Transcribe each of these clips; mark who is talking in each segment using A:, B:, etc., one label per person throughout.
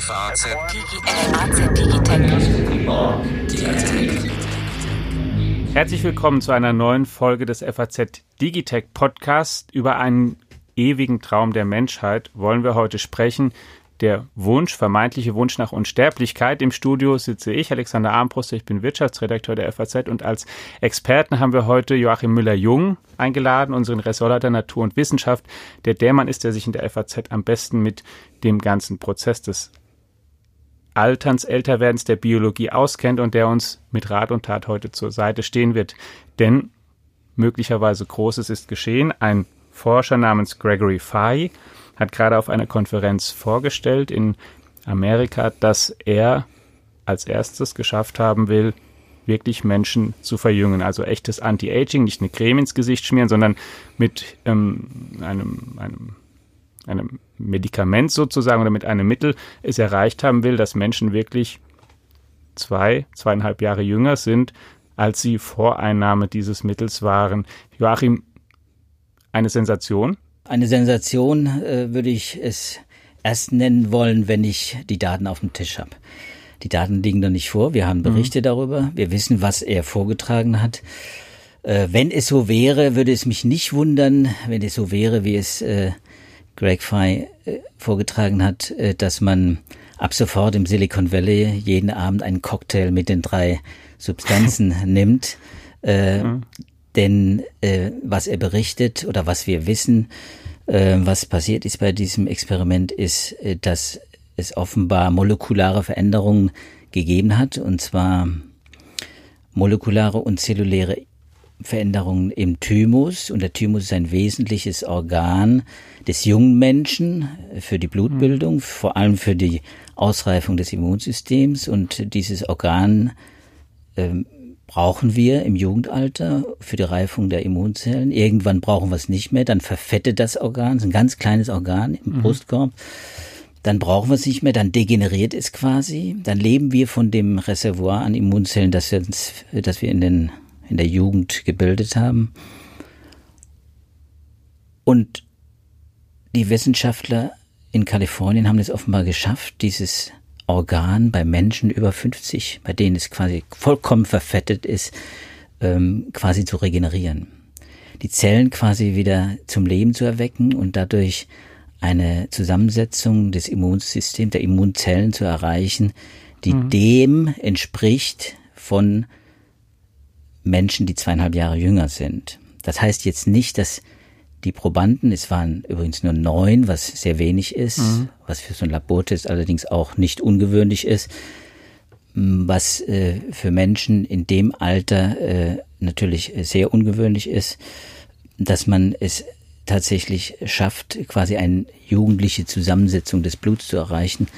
A: FAZ
B: Herzlich willkommen zu einer neuen Folge des FAZ Digitech Podcast. Über einen ewigen Traum der Menschheit wollen wir heute sprechen, der Wunsch, vermeintliche Wunsch nach Unsterblichkeit. Im Studio sitze ich, Alexander Armbruster, ich bin Wirtschaftsredakteur der FAZ und als Experten haben wir heute Joachim Müller-Jung eingeladen, unseren Ressortleiter Natur und Wissenschaft, der der Mann ist, der sich in der FAZ am besten mit dem ganzen Prozess des Alterns, Älterwerdens der Biologie auskennt und der uns mit Rat und Tat heute zur Seite stehen wird. Denn möglicherweise Großes ist geschehen. Ein Forscher namens Gregory Fay hat gerade auf einer Konferenz vorgestellt in Amerika, dass er als erstes geschafft haben will, wirklich Menschen zu verjüngen. Also echtes Anti-Aging, nicht eine Creme ins Gesicht schmieren, sondern mit ähm, einem, einem, einem Medikament sozusagen oder mit einem Mittel es erreicht haben will, dass Menschen wirklich zwei, zweieinhalb Jahre jünger sind, als sie vor Einnahme dieses Mittels waren. Joachim, eine Sensation?
C: Eine Sensation äh, würde ich es erst nennen wollen, wenn ich die Daten auf dem Tisch habe. Die Daten liegen noch nicht vor. Wir haben Berichte mhm. darüber. Wir wissen, was er vorgetragen hat. Äh, wenn es so wäre, würde es mich nicht wundern, wenn es so wäre, wie es äh, Greg Fry äh, vorgetragen hat, äh, dass man ab sofort im Silicon Valley jeden Abend einen Cocktail mit den drei Substanzen nimmt. Äh, mhm. Denn äh, was er berichtet oder was wir wissen, äh, was passiert ist bei diesem Experiment, ist, äh, dass es offenbar molekulare Veränderungen gegeben hat, und zwar molekulare und zelluläre Veränderungen im Thymus. Und der Thymus ist ein wesentliches Organ des jungen Menschen für die Blutbildung, vor allem für die Ausreifung des Immunsystems. Und dieses Organ ähm, brauchen wir im Jugendalter für die Reifung der Immunzellen. Irgendwann brauchen wir es nicht mehr, dann verfettet das Organ, es ist ein ganz kleines Organ im mhm. Brustkorb. Dann brauchen wir es nicht mehr, dann degeneriert es quasi. Dann leben wir von dem Reservoir an Immunzellen, das wir, das wir in, den, in der Jugend gebildet haben. Und die Wissenschaftler in Kalifornien haben es offenbar geschafft, dieses Organ bei Menschen über 50, bei denen es quasi vollkommen verfettet ist, ähm, quasi zu regenerieren. Die Zellen quasi wieder zum Leben zu erwecken und dadurch eine Zusammensetzung des Immunsystems, der Immunzellen zu erreichen, die mhm. dem entspricht von Menschen, die zweieinhalb Jahre jünger sind. Das heißt jetzt nicht, dass die Probanden, es waren übrigens nur neun, was sehr wenig ist, mhm. was für so ein Labortest allerdings auch nicht ungewöhnlich ist, was äh, für Menschen in dem Alter äh, natürlich sehr ungewöhnlich ist, dass man es tatsächlich schafft, quasi eine jugendliche Zusammensetzung des Bluts zu erreichen,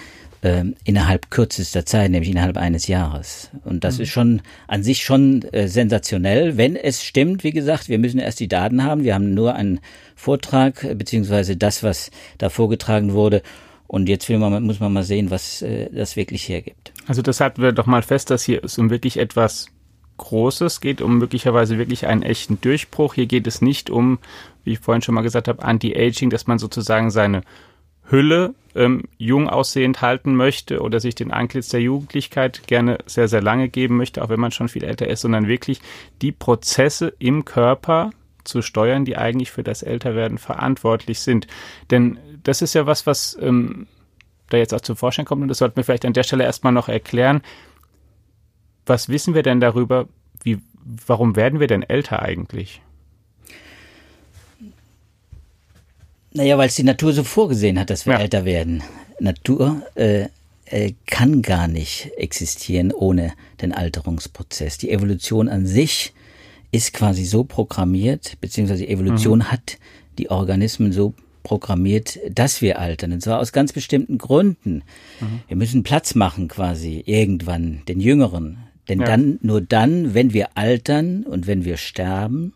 C: äh, innerhalb kürzester Zeit, nämlich innerhalb eines Jahres. Und das mhm. ist schon an sich schon äh, sensationell, wenn es stimmt. Wie gesagt, wir müssen erst die Daten haben. Wir haben nur einen Vortrag äh, beziehungsweise das, was da vorgetragen wurde. Und jetzt man, muss man mal sehen, was äh, das wirklich hergibt.
B: Also das halten wir doch mal fest, dass hier es um wirklich etwas Großes geht, um möglicherweise wirklich einen echten Durchbruch. Hier geht es nicht um, wie ich vorhin schon mal gesagt habe, Anti-Aging, dass man sozusagen seine Hülle ähm, jung aussehend halten möchte oder sich den Antlitz der Jugendlichkeit gerne sehr, sehr lange geben möchte, auch wenn man schon viel älter ist, sondern wirklich die Prozesse im Körper zu steuern, die eigentlich für das Älterwerden verantwortlich sind. Denn das ist ja was, was ähm, da jetzt auch zum Vorschein kommt und das sollten wir vielleicht an der Stelle erstmal noch erklären. Was wissen wir denn darüber, wie, warum werden wir denn älter eigentlich?
C: Naja, weil es die Natur so vorgesehen hat, dass wir ja. älter werden. Natur äh, äh, kann gar nicht existieren ohne den Alterungsprozess. Die Evolution an sich ist quasi so programmiert, beziehungsweise die Evolution mhm. hat die Organismen so programmiert, dass wir altern. Und zwar aus ganz bestimmten Gründen. Mhm. Wir müssen Platz machen quasi irgendwann den Jüngeren. Denn ja. dann, nur dann, wenn wir altern und wenn wir sterben,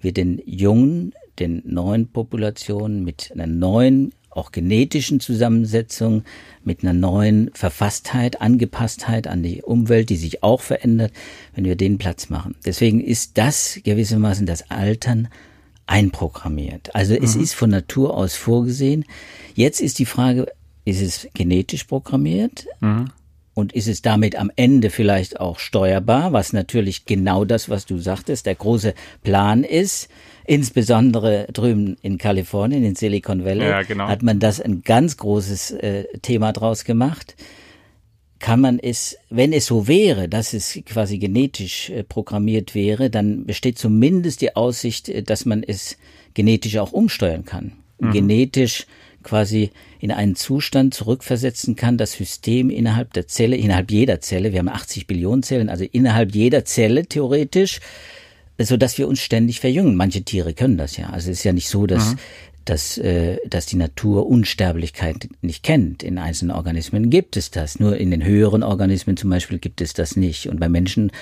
C: wir den Jungen den neuen Populationen mit einer neuen, auch genetischen Zusammensetzung, mit einer neuen Verfasstheit, Angepasstheit an die Umwelt, die sich auch verändert, wenn wir den Platz machen. Deswegen ist das gewissermaßen das Altern einprogrammiert. Also es mhm. ist von Natur aus vorgesehen. Jetzt ist die Frage, ist es genetisch programmiert? Mhm. Und ist es damit am Ende vielleicht auch steuerbar, was natürlich genau das, was du sagtest, der große Plan ist. Insbesondere drüben in Kalifornien, in Silicon Valley, ja, genau. hat man das ein ganz großes äh, Thema draus gemacht. Kann man es, wenn es so wäre, dass es quasi genetisch äh, programmiert wäre, dann besteht zumindest die Aussicht, äh, dass man es genetisch auch umsteuern kann. Mhm. Genetisch quasi in einen Zustand zurückversetzen kann, das System innerhalb der Zelle, innerhalb jeder Zelle, wir haben 80 Billionen Zellen, also innerhalb jeder Zelle theoretisch, so dass wir uns ständig verjüngen. Manche Tiere können das ja. Also es ist ja nicht so, dass, mhm. dass, äh, dass die Natur Unsterblichkeit nicht kennt. In einzelnen Organismen gibt es das. Nur in den höheren Organismen zum Beispiel gibt es das nicht. Und bei Menschen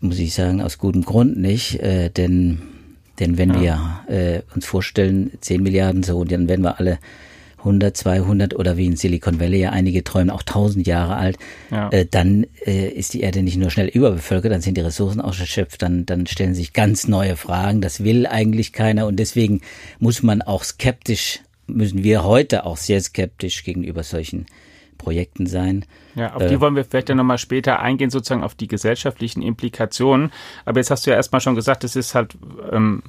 C: muss ich sagen, aus gutem Grund nicht, äh, denn denn wenn ja. wir äh, uns vorstellen, 10 Milliarden so, dann werden wir alle 100, 200 oder wie in Silicon Valley ja einige träumen auch 1000 Jahre alt, ja. äh, dann äh, ist die Erde nicht nur schnell überbevölkert, dann sind die Ressourcen ausgeschöpft, dann, dann stellen sich ganz neue Fragen. Das will eigentlich keiner und deswegen muss man auch skeptisch, müssen wir heute auch sehr skeptisch gegenüber solchen Projekten sein.
B: Ja, auf äh, die wollen wir vielleicht ja nochmal später eingehen, sozusagen auf die gesellschaftlichen Implikationen. Aber jetzt hast du ja erstmal schon gesagt, es ist halt ähm,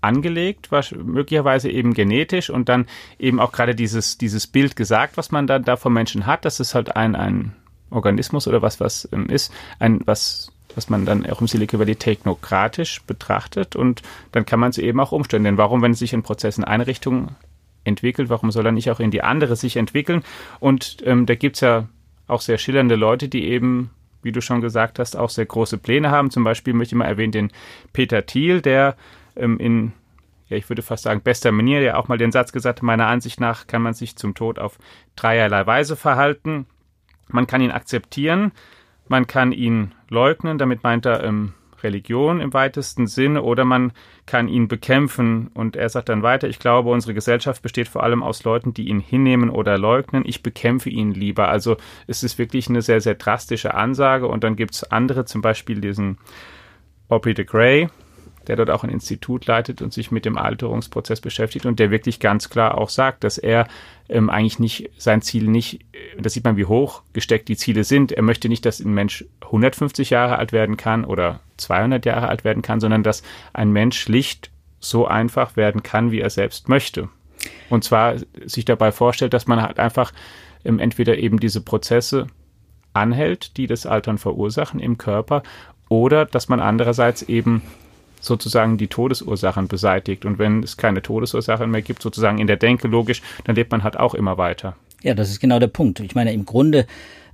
B: angelegt, möglicherweise eben genetisch und dann eben auch gerade dieses, dieses Bild gesagt, was man dann da vom Menschen hat, dass es halt ein, ein Organismus oder was, was ähm, ist, ein, was was man dann auch im Silicon Valley technokratisch betrachtet und dann kann man es eben auch umstellen. Denn warum, wenn sich in Prozessen Einrichtungen entwickelt, warum soll er nicht auch in die andere sich entwickeln? Und ähm, da gibt's ja auch sehr schillernde Leute, die eben, wie du schon gesagt hast, auch sehr große Pläne haben. Zum Beispiel möchte ich mal erwähnen den Peter Thiel, der ähm, in, ja, ich würde fast sagen, bester Manier, der auch mal den Satz gesagt hat, meiner Ansicht nach kann man sich zum Tod auf dreierlei Weise verhalten. Man kann ihn akzeptieren, man kann ihn leugnen, damit meint er ähm, Religion im weitesten Sinne oder man kann ihn bekämpfen. Und er sagt dann weiter, ich glaube, unsere Gesellschaft besteht vor allem aus Leuten, die ihn hinnehmen oder leugnen. Ich bekämpfe ihn lieber. Also es ist wirklich eine sehr, sehr drastische Ansage. Und dann gibt es andere, zum Beispiel diesen Aubrey de Grey, der dort auch ein Institut leitet und sich mit dem Alterungsprozess beschäftigt und der wirklich ganz klar auch sagt, dass er ähm, eigentlich nicht sein Ziel nicht, äh, das sieht man, wie hoch gesteckt die Ziele sind. Er möchte nicht, dass ein Mensch 150 Jahre alt werden kann oder 200 Jahre alt werden kann, sondern dass ein Mensch schlicht so einfach werden kann, wie er selbst möchte. Und zwar sich dabei vorstellt, dass man halt einfach ähm, entweder eben diese Prozesse anhält, die das Altern verursachen im Körper, oder dass man andererseits eben sozusagen die Todesursachen beseitigt. Und wenn es keine Todesursachen mehr gibt, sozusagen in der Denke logisch, dann lebt man halt auch immer weiter.
C: Ja, das ist genau der Punkt. Ich meine, im Grunde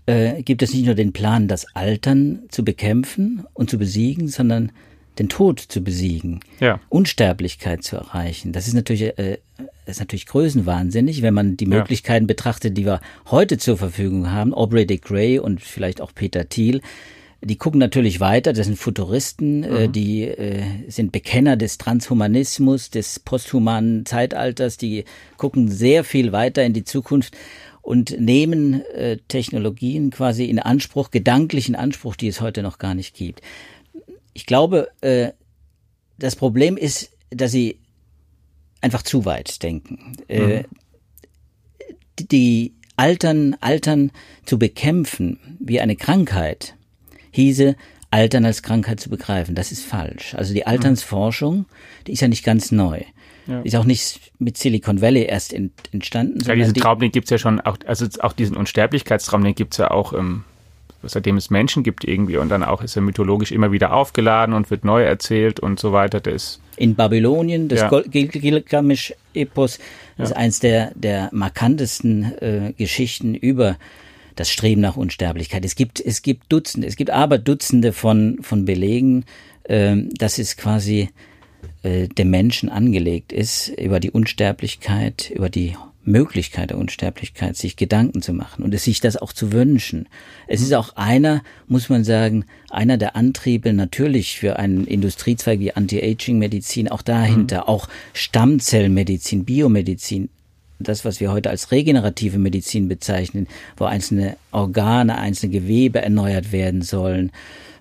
C: äh, gibt es nicht nur den Plan, das Altern zu bekämpfen und zu besiegen, sondern den Tod zu besiegen, ja. Unsterblichkeit zu erreichen. Das ist natürlich, äh, ist natürlich größenwahnsinnig, wenn man die Möglichkeiten ja. betrachtet, die wir heute zur Verfügung haben. Aubrey de Grey und vielleicht auch Peter Thiel, die gucken natürlich weiter, das sind Futuristen, äh, mhm. die äh, sind Bekenner des Transhumanismus, des posthumanen Zeitalters, die gucken sehr viel weiter in die Zukunft und nehmen äh, Technologien quasi in Anspruch, gedanklichen Anspruch, die es heute noch gar nicht gibt. Ich glaube, äh, das Problem ist, dass sie einfach zu weit denken. Äh, mhm. Die Altern, Altern zu bekämpfen wie eine Krankheit, hieße, Altern als Krankheit zu begreifen. Das ist falsch. Also die Alternsforschung, die ist ja nicht ganz neu. Ja. Ist auch nicht mit Silicon Valley erst in, entstanden.
B: Ja, diesen die, Traum, den gibt's ja schon, auch, also auch diesen Unsterblichkeitstraum, den gibt's ja auch, ähm, seitdem es Menschen gibt irgendwie und dann auch ist er mythologisch immer wieder aufgeladen und wird neu erzählt und so weiter. Das
C: in Babylonien, das ja. Gilgamesch-Epos, ja. ist eins der, der markantesten äh, Geschichten über das Streben nach Unsterblichkeit. Es gibt, es gibt Dutzende, es gibt aber Dutzende von, von Belegen, äh, dass es quasi äh, dem Menschen angelegt ist, über die Unsterblichkeit, über die Möglichkeit der Unsterblichkeit, sich Gedanken zu machen und es sich das auch zu wünschen. Es ist auch einer, muss man sagen, einer der Antriebe natürlich für einen Industriezweig wie Anti-Aging-Medizin, auch dahinter, mhm. auch Stammzellmedizin, Biomedizin, das, was wir heute als regenerative Medizin bezeichnen, wo einzelne Organe, einzelne Gewebe erneuert werden sollen,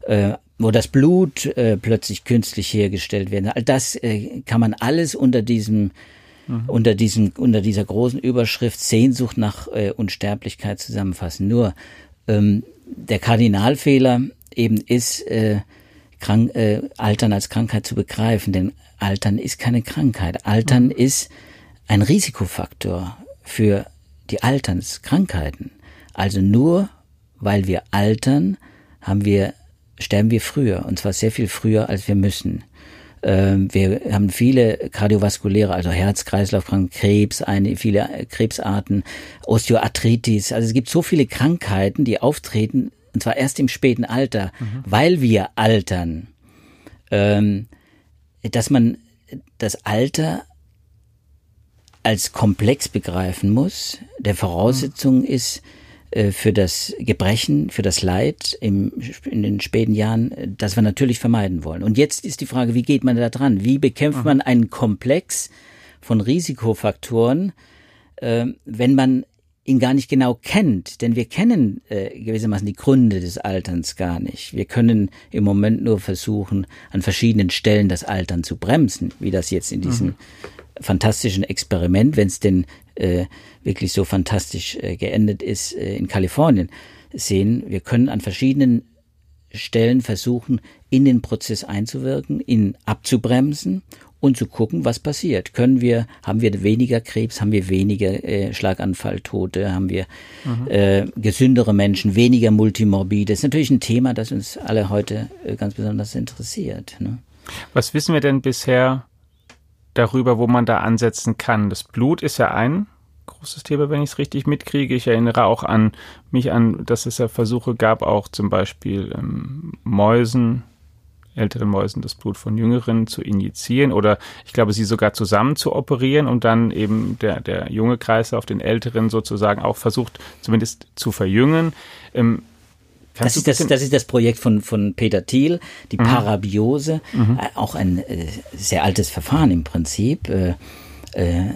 C: äh, wo das Blut äh, plötzlich künstlich hergestellt werden. All das äh, kann man alles unter diesem mhm. unter, diesem, unter dieser großen Überschrift Sehnsucht nach äh, Unsterblichkeit zusammenfassen. Nur ähm, der Kardinalfehler eben ist, äh, krank, äh, Altern als Krankheit zu begreifen, denn Altern ist keine Krankheit. Altern mhm. ist ein Risikofaktor für die Alternskrankheiten. Also nur weil wir altern, haben wir, sterben wir früher, und zwar sehr viel früher, als wir müssen. Ähm, wir haben viele kardiovaskuläre, also Herz-Kreislauf-Kranken, Krebs, eine, viele Krebsarten, Osteoarthritis. Also es gibt so viele Krankheiten, die auftreten, und zwar erst im späten Alter, mhm. weil wir altern, ähm, dass man das Alter als komplex begreifen muss. Der Voraussetzung mhm. ist, äh, für das Gebrechen, für das Leid im, in den späten Jahren, das wir natürlich vermeiden wollen. Und jetzt ist die Frage, wie geht man da dran? Wie bekämpft mhm. man einen Komplex von Risikofaktoren, äh, wenn man ihn gar nicht genau kennt, denn wir kennen äh, gewissermaßen die Gründe des Alterns gar nicht. Wir können im Moment nur versuchen, an verschiedenen Stellen das Altern zu bremsen, wie das jetzt in diesem mhm. Fantastischen Experiment, wenn es denn äh, wirklich so fantastisch äh, geendet ist äh, in Kalifornien sehen. Wir können an verschiedenen Stellen versuchen, in den Prozess einzuwirken, ihn abzubremsen und zu gucken, was passiert. Können wir, haben wir weniger Krebs, haben wir weniger äh, Schlaganfalltote, haben wir mhm. äh, gesündere Menschen, weniger Multimorbide. Das ist natürlich ein Thema, das uns alle heute äh, ganz besonders interessiert. Ne?
B: Was wissen wir denn bisher darüber, wo man da ansetzen kann? Das Blut ist ja ein großes Thema, wenn ich es richtig mitkriege. Ich erinnere auch an mich an, dass es ja Versuche gab, auch zum Beispiel ähm, Mäusen, älteren Mäusen das Blut von jüngeren zu injizieren oder ich glaube, sie sogar zusammen zu operieren und dann eben der, der junge Kreislauf den älteren sozusagen auch versucht, zumindest zu verjüngen. Ähm,
C: das ist das, das ist das Projekt von, von Peter Thiel, die mhm. Parabiose, mhm. Äh, auch ein äh, sehr altes Verfahren im Prinzip. Äh, äh,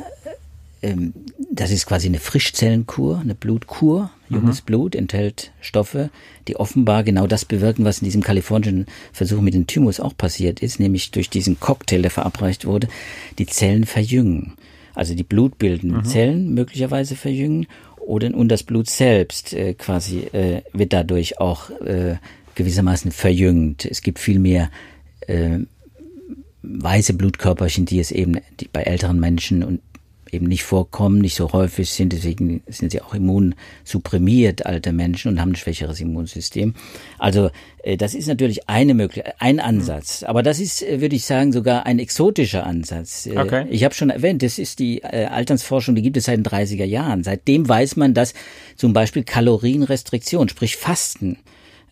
C: ähm, das ist quasi eine Frischzellenkur, eine Blutkur. Junges mhm. Blut enthält Stoffe, die offenbar genau das bewirken, was in diesem kalifornischen Versuch mit dem Thymus auch passiert ist, nämlich durch diesen Cocktail, der verabreicht wurde, die Zellen verjüngen. Also die blutbildenden mhm. Zellen möglicherweise verjüngen oder und das Blut selbst äh, quasi äh, wird dadurch auch äh, gewissermaßen verjüngt. Es gibt viel mehr äh, weiße Blutkörperchen, die es eben die bei älteren Menschen und eben nicht vorkommen, nicht so häufig sind. Deswegen sind sie auch immunsupprimiert, alte Menschen, und haben ein schwächeres Immunsystem. Also äh, das ist natürlich eine Möglichkeit, ein Ansatz. Aber das ist, äh, würde ich sagen, sogar ein exotischer Ansatz. Äh, okay. Ich habe schon erwähnt, das ist die Alternsforschung, die gibt es seit den 30er Jahren. Seitdem weiß man, dass zum Beispiel Kalorienrestriktion, sprich Fasten,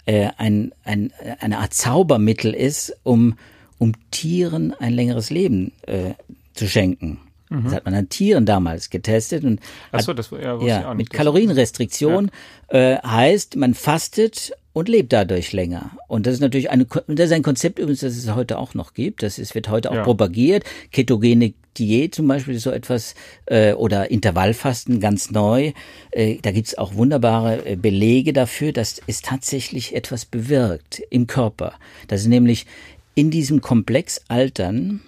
C: ein, ein, eine Art Zaubermittel ist, um, um Tieren ein längeres Leben äh, zu schenken. Mhm. Das hat man an Tieren damals getestet und
B: Ach so, das ja,
C: ja, mit Kalorienrestriktion ja. äh, heißt, man fastet und lebt dadurch länger. Und das ist natürlich eine, das ist ein Konzept übrigens, das es heute auch noch gibt. Das ist, wird heute auch ja. propagiert. Ketogene Diät zum Beispiel ist so etwas äh, oder Intervallfasten ganz neu. Äh, da gibt's auch wunderbare äh, Belege dafür, dass es tatsächlich etwas bewirkt im Körper. Das ist nämlich in diesem Komplex Altern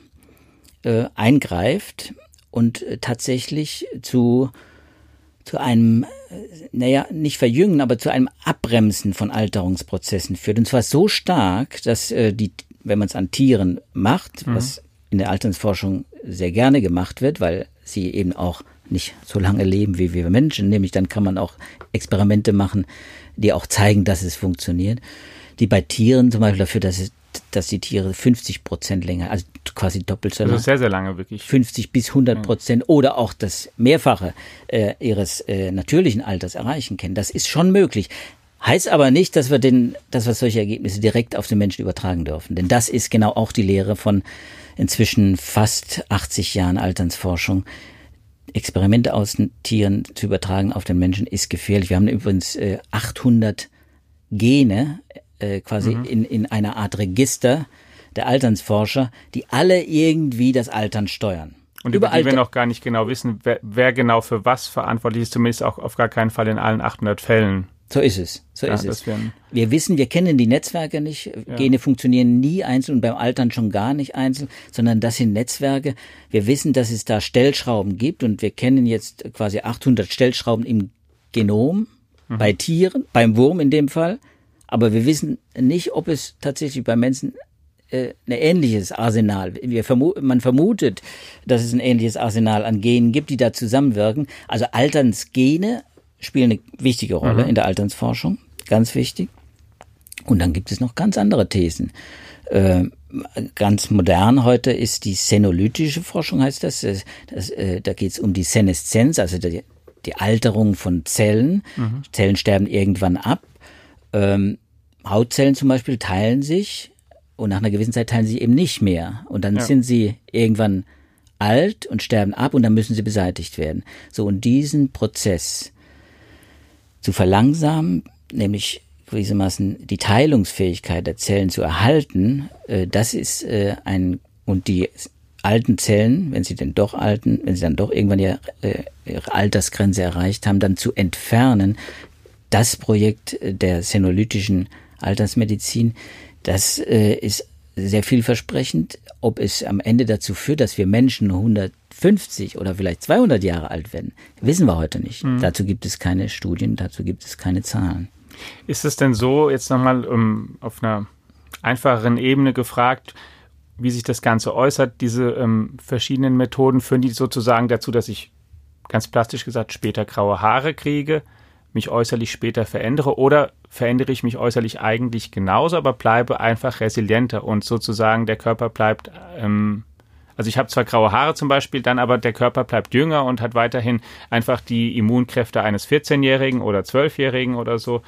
C: äh, eingreift und äh, tatsächlich zu, zu einem, äh, naja, nicht verjüngen, aber zu einem Abbremsen von Alterungsprozessen führt. Und zwar so stark, dass äh, die, wenn man es an Tieren macht, mhm. was in der Alternsforschung sehr gerne gemacht wird, weil sie eben auch nicht so lange leben wie wir Menschen, nämlich dann kann man auch Experimente machen, die auch zeigen, dass es funktioniert, die bei Tieren zum Beispiel dafür, dass es dass die Tiere 50 Prozent länger, also quasi doppelt so
B: lange. Also sehr, sehr lange wirklich.
C: 50 bis 100 Prozent ja. oder auch das Mehrfache äh, ihres äh, natürlichen Alters erreichen können. Das ist schon möglich. Heißt aber nicht, dass wir, den, dass wir solche Ergebnisse direkt auf den Menschen übertragen dürfen. Denn das ist genau auch die Lehre von inzwischen fast 80 Jahren Alternsforschung. Experimente aus Tieren zu übertragen auf den Menschen ist gefährlich. Wir haben übrigens äh, 800 Gene äh, quasi mhm. in, in einer Art Register der Alternsforscher, die alle irgendwie das Altern steuern.
B: Und über die wir noch gar nicht genau wissen, wer, wer, genau für was verantwortlich ist, zumindest auch auf gar keinen Fall in allen 800 Fällen.
C: So ist es. So
B: Ja,
C: ist es.
B: wären-
C: Wir wissen, wir kennen die Netzwerke nicht. Gene funktionieren nie einzeln und beim Altern schon gar nicht einzeln, sondern das sind Netzwerke. Wir wissen, dass es da Stellschrauben gibt und wir kennen jetzt quasi 800 Stellschrauben im Genom bei Tieren, beim Wurm in dem Fall. Aber wir wissen nicht, ob es tatsächlich bei Menschen äh, ein ähnliches Arsenal. Wir vermu man vermutet, dass es ein ähnliches Arsenal an Genen gibt, die da zusammenwirken. Also Alternsgene spielen eine wichtige Rolle in der Alternsforschung, ganz wichtig. Und dann gibt es noch ganz andere Thesen. Äh, ganz modern heute ist die senolytische Forschung, heißt das. das, das äh, da geht es um die Seneszenz, also die, die Alterung von Zellen. Zellen sterben irgendwann ab. Ähm, Hautzellen zum Beispiel teilen sich und nach einer gewissen Zeit teilen sie eben nicht mehr. Und dann sind sie irgendwann alt und sterben ab und dann müssen sie beseitigt werden. So, und diesen Prozess zu verlangsamen, nämlich gewissermaßen die Teilungsfähigkeit der Zellen zu erhalten, äh, das ist äh, ein, und die alten Zellen, wenn sie denn doch alten, wenn sie dann doch irgendwann ihre, äh, ihre Altersgrenze erreicht haben, dann zu entfernen, das Projekt äh, der senolytischen Altersmedizin, das äh, ist sehr vielversprechend. Ob es am Ende dazu führt, dass wir Menschen 150 oder vielleicht 200 Jahre alt werden, wissen wir heute nicht. Dazu gibt es keine Studien, dazu gibt es keine Zahlen.
B: Ist es denn so, jetzt nochmal um, auf einer einfacheren Ebene gefragt, wie sich das Ganze äußert, diese ähm, verschiedenen Methoden, führen die sozusagen dazu, dass ich ganz plastisch gesagt später graue Haare kriege, mich äußerlich später verändere oder verändere ich mich äußerlich eigentlich genauso, aber bleibe einfach resilienter und sozusagen der Körper bleibt, ähm, also ich habe zwar graue Haare zum Beispiel, dann aber der Körper bleibt jünger und hat weiterhin einfach die Immunkräfte eines 14-Jährigen oder 12-Jährigen oder so.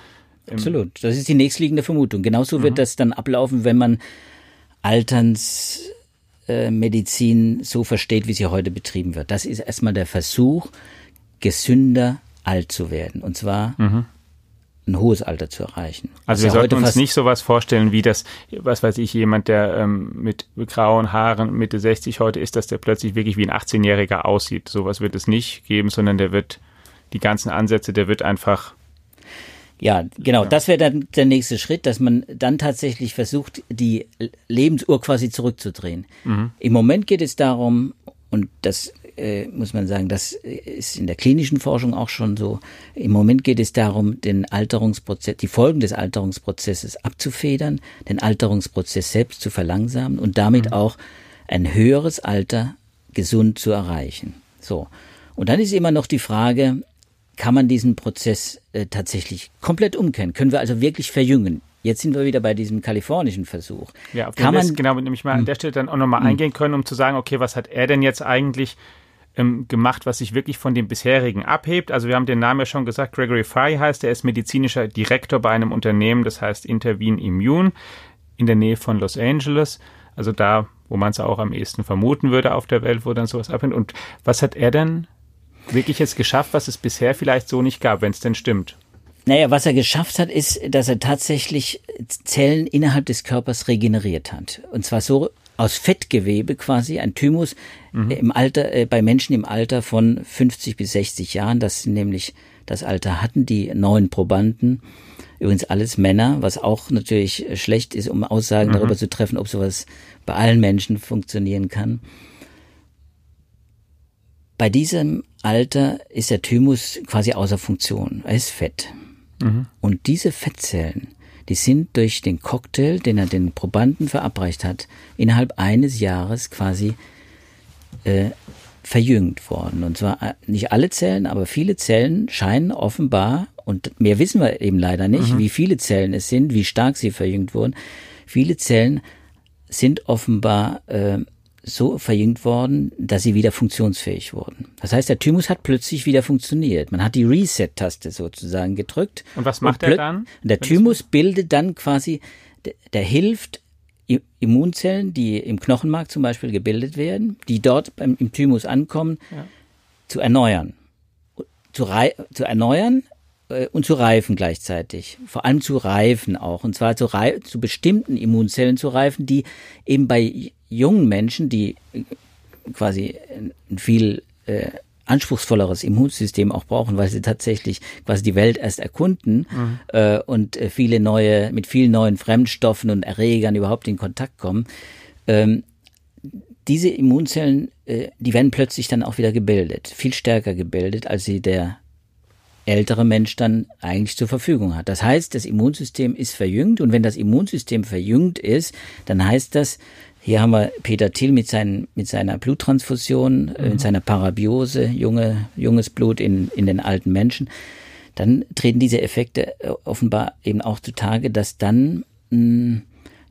C: Absolut. Das ist die nächstliegende Vermutung. Genauso wird das dann ablaufen, wenn man Alternsmedizin so versteht, wie sie heute betrieben wird. Das ist erstmal der Versuch, gesünder alt zu werden. Und zwar ein hohes Alter zu erreichen.
B: Also wir
C: ja
B: sollten uns nicht sowas vorstellen, wie das, was weiß ich, jemand, der ähm, mit grauen Haaren Mitte 60 heute ist, dass der plötzlich wirklich wie ein 18-Jähriger aussieht. Sowas wird es nicht geben, sondern der wird die ganzen Ansätze, der wird einfach
C: Ja, genau. Das wäre dann der nächste Schritt, dass man dann tatsächlich versucht, die Lebensuhr quasi zurückzudrehen. Im Moment geht es darum, und das äh, muss man sagen, das ist in der klinischen Forschung auch schon so. Im Moment geht es darum, den Alterungsprozess, die Folgen des Alterungsprozesses abzufedern, den Alterungsprozess selbst zu verlangsamen und damit auch ein höheres Alter gesund zu erreichen. So. Und dann ist immer noch die Frage, kann man diesen Prozess äh, tatsächlich komplett umkehren? Können wir also wirklich verjüngen? Jetzt sind wir wieder bei diesem kalifornischen Versuch.
B: Ja, auf den
C: kann man,
B: genau nämlich mal an der Stelle dann auch nochmal eingehen können, um zu sagen, okay, was hat er denn jetzt eigentlich ähm, gemacht, was sich wirklich von dem bisherigen abhebt? Also wir haben den Namen ja schon gesagt, Gregory Fry heißt, er ist medizinischer Direktor bei einem Unternehmen, das heißt Intervene Immune in der Nähe von Los Angeles, also da, wo man es auch am ehesten vermuten würde auf der Welt, wo dann sowas abhängt. Und was hat er denn wirklich jetzt geschafft, was es bisher vielleicht so nicht gab, wenn es denn stimmt?
C: Naja, was er geschafft hat, ist, dass er tatsächlich Zellen innerhalb des Körpers regeneriert hat. Und zwar so aus Fettgewebe quasi, ein Thymus äh, im Alter, äh, bei Menschen im Alter von 50 bis 60 Jahren, das sind nämlich das Alter hatten die neun Probanden. Übrigens alles Männer, was auch natürlich schlecht ist, um Aussagen darüber zu treffen, ob sowas bei allen Menschen funktionieren kann. Bei diesem Alter ist der Thymus quasi außer Funktion. Er ist fett. Und diese Fettzellen, die sind durch den Cocktail, den er den Probanden verabreicht hat, innerhalb eines Jahres quasi äh, verjüngt worden. Und zwar äh, nicht alle Zellen, aber viele Zellen scheinen offenbar, und mehr wissen wir eben leider nicht, wie viele Zellen es sind, wie stark sie verjüngt wurden. Viele Zellen sind offenbar äh, so verjüngt worden, dass sie wieder funktionsfähig wurden. Das heißt, der Thymus hat plötzlich wieder funktioniert. Man hat die Reset-Taste sozusagen gedrückt.
B: Und was macht er
C: plöt-
B: dann?
C: Und der Thymus bildet dann quasi, der, der hilft Immunzellen, die im Knochenmark zum Beispiel gebildet werden, die dort beim, im Thymus ankommen, zu erneuern. Zu, zu erneuern äh, und zu reifen gleichzeitig. Vor allem zu reifen auch. Und zwar zu, zu bestimmten Immunzellen zu reifen, die eben bei jungen Menschen, die äh, quasi ein viel äh, anspruchsvolleres Immunsystem auch brauchen, weil sie tatsächlich quasi die Welt erst erkunden mhm. äh, und äh, viele neue, mit vielen neuen Fremdstoffen und Erregern überhaupt in Kontakt kommen. Ähm, diese Immunzellen, äh, die werden plötzlich dann auch wieder gebildet, viel stärker gebildet, als sie der ältere Mensch dann eigentlich zur Verfügung hat. Das heißt, das Immunsystem ist verjüngt und wenn das Immunsystem verjüngt ist, dann heißt das, hier haben wir Peter Thiel mit, seinen, mit seiner Bluttransfusion, äh, mhm. mit seiner Parabiose, junge, junges Blut in, in den alten Menschen. Dann treten diese Effekte äh, offenbar eben auch zutage, dass dann mh, hm,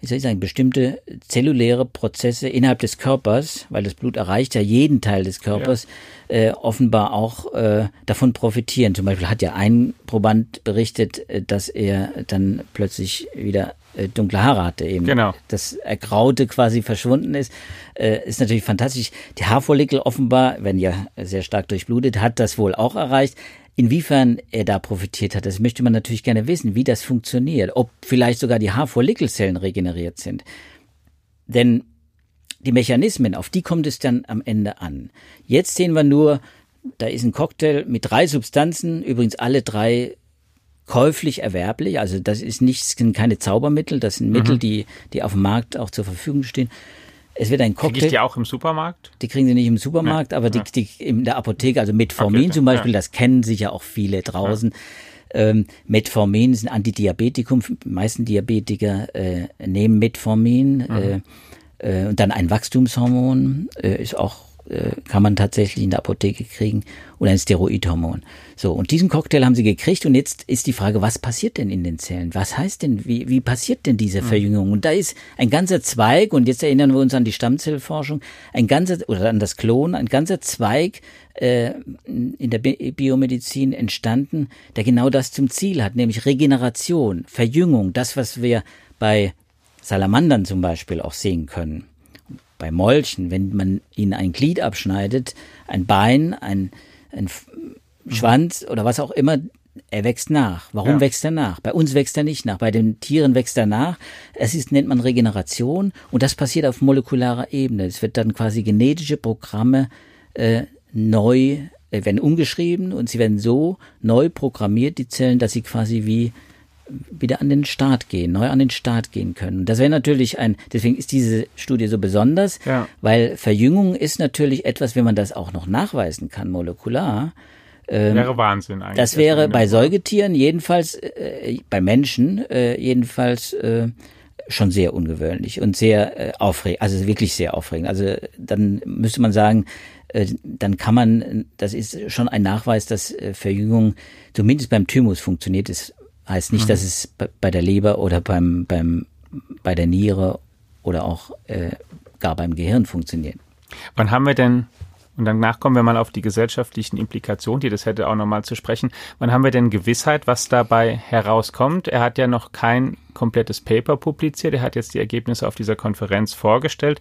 C: wie soll ich sagen, bestimmte zelluläre Prozesse innerhalb des Körpers, weil das Blut erreicht ja jeden Teil des Körpers, ja. äh, offenbar auch äh, davon profitieren. Zum Beispiel hat ja ein Proband berichtet, äh, dass er dann plötzlich wieder äh, dunkle Haare hatte eben.
B: Genau.
C: Das Ergraute quasi verschwunden ist, äh, ist natürlich fantastisch. Die Haarfollikel offenbar, wenn ja sehr stark durchblutet, hat das wohl auch erreicht. Inwiefern er da profitiert hat, das möchte man natürlich gerne wissen, wie das funktioniert, ob vielleicht sogar die Haarfollikelzellen regeneriert sind. Denn die Mechanismen, auf die kommt es dann am Ende an. Jetzt sehen wir nur, da ist ein Cocktail mit drei Substanzen, übrigens alle drei käuflich erwerblich. Also das ist nicht, sind keine Zaubermittel, das sind Mittel, mhm. die, die auf dem Markt auch zur Verfügung stehen. Es wird ein Cocktail. Kriege
B: ich die auch im Supermarkt?
C: Die kriegen sie nicht im Supermarkt, nee. aber die, die in der Apotheke, also Metformin okay, zum Beispiel, ja. das kennen sicher auch viele draußen. Ja. Ähm, Metformin ist ein Antidiabetikum. Die meisten Diabetiker äh, nehmen Metformin. Mhm. Äh, äh, und dann ein Wachstumshormon äh, ist auch äh, kann man tatsächlich in der Apotheke kriegen oder ein Steroidhormon. So, und diesen Cocktail haben sie gekriegt und jetzt ist die Frage, was passiert denn in den Zellen? Was heißt denn, wie, wie passiert denn diese hm. Verjüngung? Und da ist ein ganzer Zweig, und jetzt erinnern wir uns an die Stammzellforschung, ein ganzer, oder an das Klon, ein ganzer Zweig äh, in der Biomedizin entstanden, der genau das zum Ziel hat, nämlich Regeneration, Verjüngung, das, was wir bei Salamandern zum Beispiel auch sehen können bei Molchen, wenn man ihnen ein Glied abschneidet, ein Bein, ein, ein Schwanz oder was auch immer, er wächst nach. Warum ja. wächst er nach? Bei uns wächst er nicht nach. Bei den Tieren wächst er nach. Es ist, nennt man Regeneration und das passiert auf molekularer Ebene. Es wird dann quasi genetische Programme äh, neu, äh, werden umgeschrieben und sie werden so neu programmiert, die Zellen, dass sie quasi wie wieder an den Start gehen, neu an den Start gehen können. Das wäre natürlich ein, deswegen ist diese Studie so besonders, ja. weil Verjüngung ist natürlich etwas, wenn man das auch noch nachweisen kann, molekular.
B: Ähm, wäre Wahnsinn
C: eigentlich. Das wäre bei Säugetieren jedenfalls, äh, bei Menschen äh, jedenfalls äh, schon sehr ungewöhnlich und sehr äh, aufregend, also wirklich sehr aufregend. Also dann müsste man sagen, äh, dann kann man, das ist schon ein Nachweis, dass äh, Verjüngung zumindest beim Thymus funktioniert. Es Heißt nicht, mhm. dass es bei der Leber oder beim, beim, bei der Niere oder auch äh, gar beim Gehirn funktioniert.
B: Wann haben wir denn, und danach kommen wir mal auf die gesellschaftlichen Implikationen, die das hätte auch nochmal zu sprechen, wann haben wir denn Gewissheit, was dabei herauskommt? Er hat ja noch kein komplettes Paper publiziert, er hat jetzt die Ergebnisse auf dieser Konferenz vorgestellt,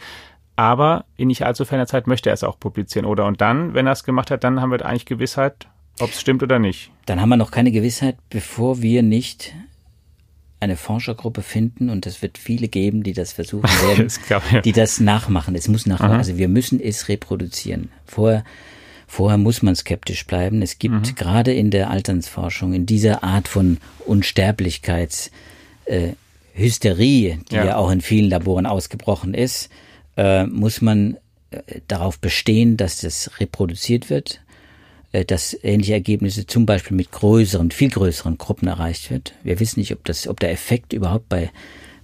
B: aber in nicht allzu ferner Zeit möchte er es auch publizieren, oder? Und dann, wenn er es gemacht hat, dann haben wir eigentlich Gewissheit, ob es stimmt oder nicht.
C: Dann haben wir noch keine Gewissheit, bevor wir nicht eine Forschergruppe finden und es wird viele geben, die das versuchen werden, das glaub, ja. die das nachmachen. Es muss nachmachen. Also wir müssen es reproduzieren. Vorher, vorher muss man skeptisch bleiben. Es gibt mhm. gerade in der Alternsforschung, in dieser Art von Unsterblichkeitshysterie, äh, die ja. ja. auch in vielen Laboren ausgebrochen ist, äh, muss man äh, darauf bestehen, dass das reproduziert wird dass ähnliche Ergebnisse zum Beispiel mit größeren, viel größeren Gruppen erreicht wird. Wir wissen nicht, ob das, ob der Effekt überhaupt bei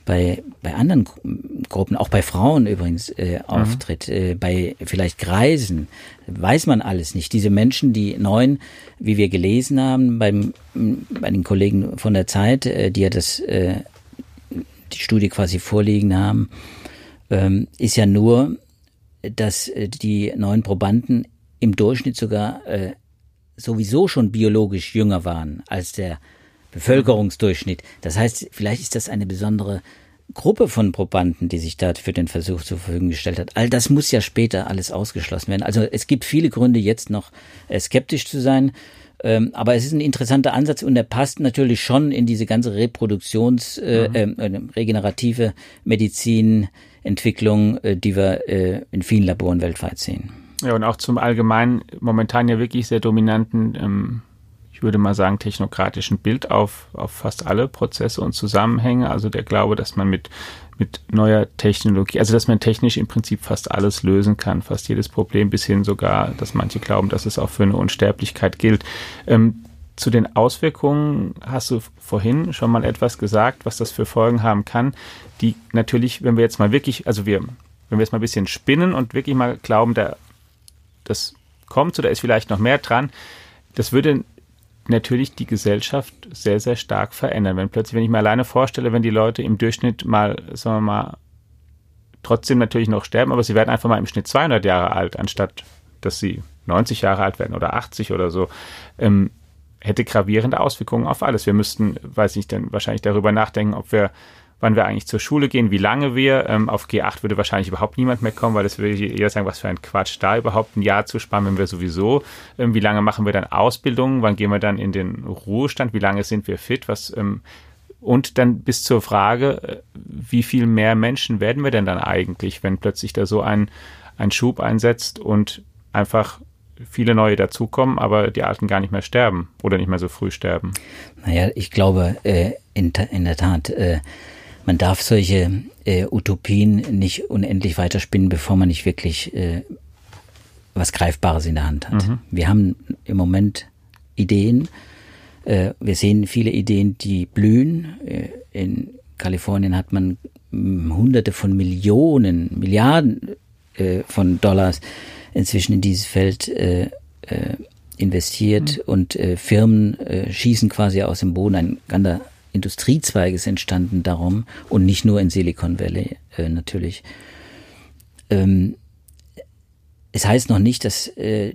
C: bei, bei anderen Gruppen, auch bei Frauen übrigens, äh, mhm. auftritt, äh, bei vielleicht Greisen, weiß man alles nicht. Diese Menschen, die neun, wie wir gelesen haben, beim, bei den Kollegen von der Zeit, äh, die ja das, äh, die Studie quasi vorliegen haben, ähm, ist ja nur, dass äh, die neuen Probanden im Durchschnitt sogar äh, sowieso schon biologisch jünger waren als der Bevölkerungsdurchschnitt. Das heißt, vielleicht ist das eine besondere Gruppe von Probanden, die sich da für den Versuch zur Verfügung gestellt hat. All das muss ja später alles ausgeschlossen werden. Also es gibt viele Gründe, jetzt noch äh, skeptisch zu sein. Ähm, aber es ist ein interessanter Ansatz und der passt natürlich schon in diese ganze Reproduktions-, äh, mhm. äh, regenerative Medizinentwicklung, äh, die wir in vielen Laboren weltweit sehen.
B: Ja, und auch zum allgemeinen, momentan ja wirklich sehr dominanten, ähm, ich würde mal sagen, technokratischen Bild auf, auf fast alle Prozesse und Zusammenhänge. Also der Glaube, dass man mit, mit neuer Technologie, also dass man technisch im Prinzip fast alles lösen kann, fast jedes Problem, bis hin sogar, dass manche glauben, dass es auch für eine Unsterblichkeit gilt. Ähm, zu den Auswirkungen hast du vorhin schon mal etwas gesagt, was das für Folgen haben kann, die natürlich, wenn wir jetzt mal wirklich, also wir, wenn wir jetzt mal ein bisschen spinnen und wirklich mal glauben, da, das kommt oder ist vielleicht noch mehr dran, das würde natürlich die Gesellschaft sehr, sehr stark verändern. Wenn plötzlich, wenn ich mir alleine vorstelle, wenn die Leute im Durchschnitt mal, sagen wir mal, trotzdem natürlich noch sterben, aber sie werden einfach mal im Schnitt 200 Jahre alt, anstatt dass sie 90 Jahre alt werden oder 80 oder so. Ähm, hätte gravierende Auswirkungen auf alles. Wir müssten, weiß ich dann wahrscheinlich darüber nachdenken, ob wir, wann wir eigentlich zur Schule gehen, wie lange wir. Ähm, auf G8 würde wahrscheinlich überhaupt niemand mehr kommen, weil das würde jeder sagen, was für ein Quatsch, da überhaupt ein Jahr zu sparen, wenn wir sowieso. Ähm, wie lange machen wir dann Ausbildung? Wann gehen wir dann in den Ruhestand? Wie lange sind wir fit? Was ähm, und dann bis zur Frage, äh, wie viel mehr Menschen werden wir denn dann eigentlich, wenn plötzlich da so ein, ein Schub einsetzt und einfach viele neue dazukommen, aber die Alten gar nicht mehr sterben oder nicht mehr so früh sterben.
C: Naja, ich glaube äh, in, in, der Tat, äh, man darf solche äh, Utopien nicht unendlich weiterspinnen, bevor man nicht wirklich äh, was Greifbares in der Hand hat. Mhm. Wir haben im Moment Ideen, äh, wir sehen viele Ideen, die blühen. Äh, in Kalifornien hat man hm, Hunderte von Millionen, Milliarden von Dollars inzwischen in dieses Feld äh, äh, investiert mhm. und äh, Firmen äh, schießen quasi aus dem Boden. Ein ganzer Industriezweig ist entstanden darum und nicht nur in Silicon Valley äh, natürlich. Ähm, es heißt noch nicht, dass äh,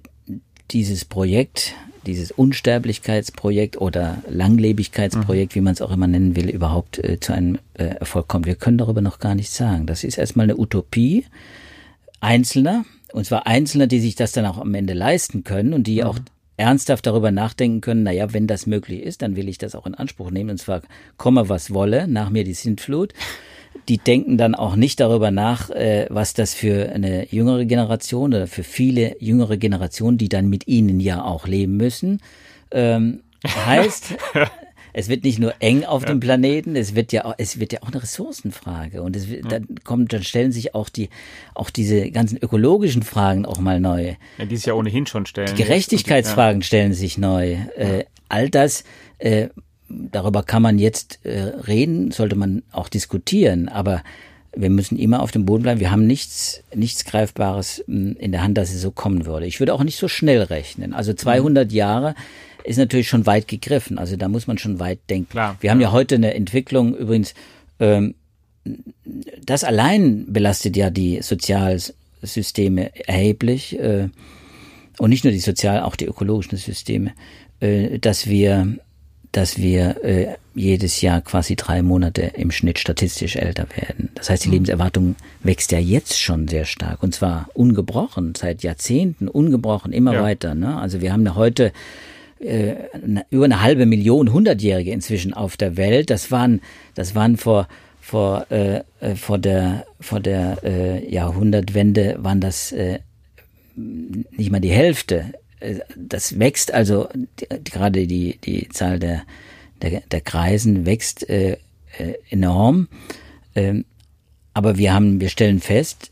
C: dieses Projekt, dieses Unsterblichkeitsprojekt oder Langlebigkeitsprojekt, mhm. wie man es auch immer nennen will, überhaupt äh, zu einem äh, Erfolg kommt. Wir können darüber noch gar nichts sagen. Das ist erstmal eine Utopie Einzelner, und zwar Einzelne, die sich das dann auch am Ende leisten können und die mhm. auch ernsthaft darüber nachdenken können, naja, wenn das möglich ist, dann will ich das auch in Anspruch nehmen. Und zwar komme, was wolle, nach mir die Sintflut. Die denken dann auch nicht darüber nach, äh, was das für eine jüngere Generation oder für viele jüngere Generationen, die dann mit ihnen ja auch leben müssen, ähm, heißt. es wird nicht nur eng auf ja. dem Planeten, es wird ja auch, es wird ja auch eine Ressourcenfrage und es wird, ja. dann kommt, dann stellen sich auch die, auch diese ganzen ökologischen Fragen auch mal neu.
B: Ja, die sich ja ohnehin schon stellen.
C: Die Gerechtigkeitsfragen stellen sich neu. Äh, all das, äh, darüber kann man jetzt äh, reden, sollte man auch diskutieren, aber wir müssen immer auf dem Boden bleiben. Wir haben nichts, nichts Greifbares hm, in der Hand, dass es so kommen würde. Ich würde auch nicht so schnell rechnen. Also 200 mhm. Jahre ist natürlich schon weit gegriffen. Also da muss man schon weit denken. Klar, Wir haben ja heute eine Entwicklung übrigens, ähm, das allein belastet ja die Sozialsysteme erheblich äh, und nicht nur die sozial, auch die ökologischen Systeme, äh, dass wir dass wir äh, jedes Jahr quasi drei Monate im Schnitt statistisch älter werden. Das heißt, die mhm. Lebenserwartung wächst ja jetzt schon sehr stark und zwar ungebrochen, seit Jahrzehnten ungebrochen, immer ja. weiter. Ne? Also wir haben ja heute äh, über eine halbe Million Hundertjährige inzwischen auf der Welt. Das waren, das waren vor vor äh, äh, vor der vor der äh, Jahrhundertwende waren das äh, nicht mal die Hälfte. Äh, das wächst also die, gerade die die Zahl der der, der Kreisen wächst äh, äh, enorm. Ähm, aber wir haben wir stellen fest,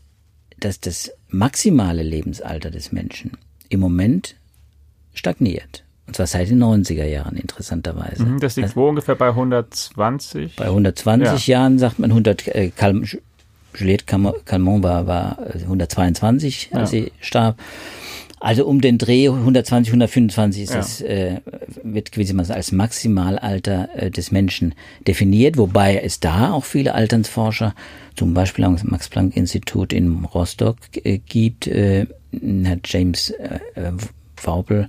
C: dass das maximale Lebensalter des Menschen im Moment stagniert. Und zwar seit den 90er Jahren, interessanterweise.
B: Mhm, das liegt also, wo ungefähr bei 120?
C: Bei 120 ja. Jahren sagt man 100, äh, Juliette Calmont war, war 122, als ja. sie starb. Also um den Dreh 120, 125 ist ja. das, äh, wird gewissermaßen als Maximalalter äh, des Menschen definiert, wobei es da auch viele Alternsforscher, zum Beispiel am Max-Planck-Institut in Rostock äh, gibt, äh, Herr James äh, Vaubel, ähm,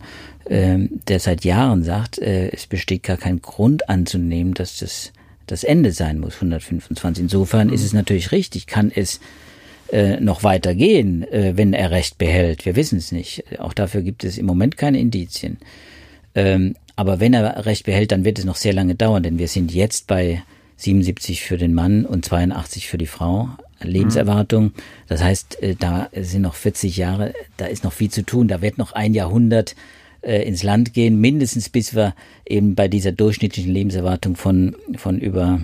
C: der seit Jahren sagt, äh, es besteht gar kein Grund anzunehmen, dass das das Ende sein muss, 125. Insofern ist es natürlich richtig, kann es äh, noch weiter gehen, äh, wenn er Recht behält. Wir wissen es nicht. Auch dafür gibt es im Moment keine Indizien. Ähm, aber wenn er Recht behält, dann wird es noch sehr lange dauern, denn wir sind jetzt bei 77 für den Mann und 82 für die Frau Lebenserwartung. Das heißt, da sind noch 40 Jahre, da ist noch viel zu tun, da wird noch ein Jahrhundert äh, ins Land gehen, mindestens bis wir eben bei dieser durchschnittlichen Lebenserwartung von, von über,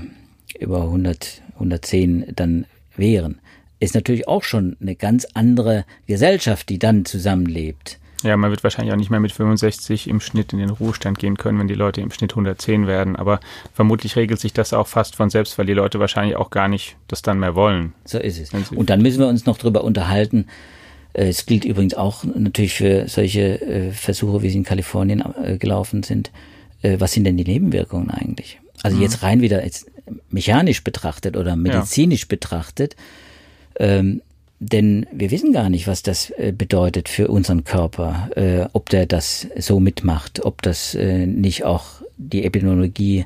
C: über 100, 110 dann wären. Ist natürlich auch schon eine ganz andere Gesellschaft, die dann zusammenlebt.
B: Ja, man wird wahrscheinlich auch nicht mehr mit 65 im Schnitt in den Ruhestand gehen können, wenn die Leute im Schnitt 110 werden. Aber vermutlich regelt sich das auch fast von selbst, weil die Leute wahrscheinlich auch gar nicht das dann mehr wollen.
C: So ist es. Und dann müssen wir uns noch drüber unterhalten. Äh, es gilt übrigens auch natürlich für solche äh, Versuche, wie sie in Kalifornien äh, gelaufen sind. Was sind denn die Nebenwirkungen eigentlich? Also mhm. jetzt rein wieder jetzt mechanisch betrachtet oder medizinisch ja. betrachtet. Ähm, denn wir wissen gar nicht, was das bedeutet für unseren Körper, äh, ob der das so mitmacht, ob das äh, nicht auch die Epidemiologie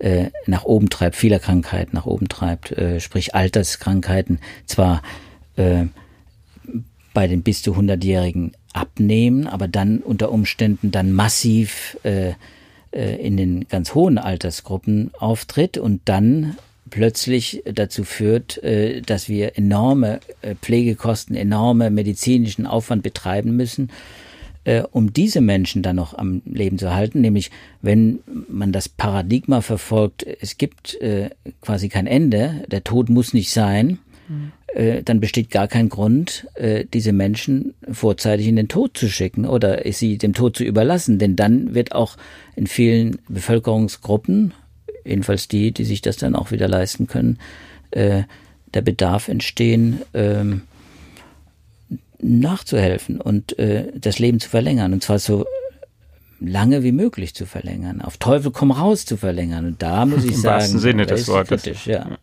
C: äh, nach oben treibt, vieler Krankheiten nach oben treibt, sprich Alterskrankheiten zwar bei den bis zu 100-Jährigen abnehmen, aber dann unter Umständen dann massiv in den ganz hohen Altersgruppen auftritt und dann plötzlich dazu führt, äh, dass wir enorme äh, Pflegekosten, enorme medizinischen Aufwand betreiben müssen, äh, um diese Menschen dann noch am Leben zu halten. Nämlich, wenn man das Paradigma verfolgt, es gibt quasi kein Ende, der Tod muss nicht sein, mhm. dann besteht gar kein Grund, diese Menschen vorzeitig in den Tod zu schicken oder sie dem Tod zu überlassen. Denn dann wird auch in vielen Bevölkerungsgruppen jedenfalls die, die sich das dann auch wieder leisten können, äh, der Bedarf entstehen, ähm, nachzuhelfen und äh, das Leben zu verlängern. Und zwar so lange wie möglich zu verlängern, auf Teufel komm raus zu verlängern. Und da muss ich
B: Im
C: sagen,
B: wahrsten Sinne des Wortes. Kritisch, ja.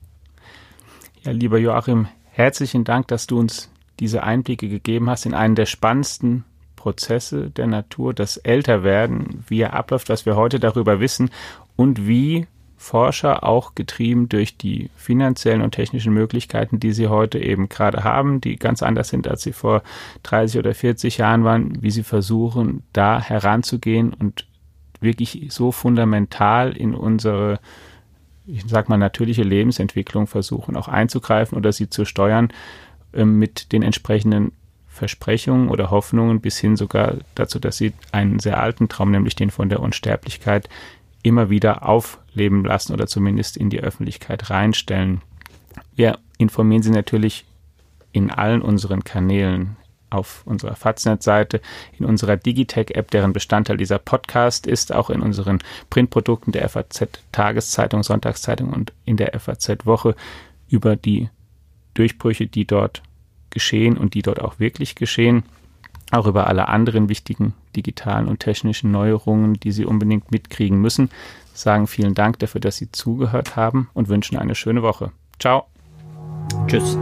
B: Ja, lieber Joachim, herzlichen Dank, dass du uns diese Einblicke gegeben hast in einen der spannendsten Prozesse der Natur, das Älterwerden, wie er abläuft, was wir heute darüber wissen und wie Forscher auch getrieben durch die finanziellen und technischen Möglichkeiten, die sie heute eben gerade haben, die ganz anders sind, als sie vor 30 oder 40 Jahren waren, wie sie versuchen, da heranzugehen und wirklich so fundamental in unsere, ich sag mal, natürliche Lebensentwicklung versuchen, auch einzugreifen oder sie zu steuern äh, mit den entsprechenden Versprechungen oder Hoffnungen bis hin sogar dazu, dass sie einen sehr alten Traum, nämlich den von der Unsterblichkeit, immer wieder aufleben lassen oder zumindest in die Öffentlichkeit reinstellen. Wir informieren Sie natürlich in allen unseren Kanälen auf unserer Faznet-Seite, in unserer Digitech-App, deren Bestandteil dieser Podcast ist, auch in unseren Printprodukten der FAZ-Tageszeitung, Sonntagszeitung und in der FAZ-Woche über die Durchbrüche, die dort geschehen und die dort auch wirklich geschehen auch über alle anderen wichtigen digitalen und technischen Neuerungen, die Sie unbedingt mitkriegen müssen. Sagen vielen Dank dafür, dass Sie zugehört haben und wünschen eine schöne Woche. Ciao.
C: Tschüss.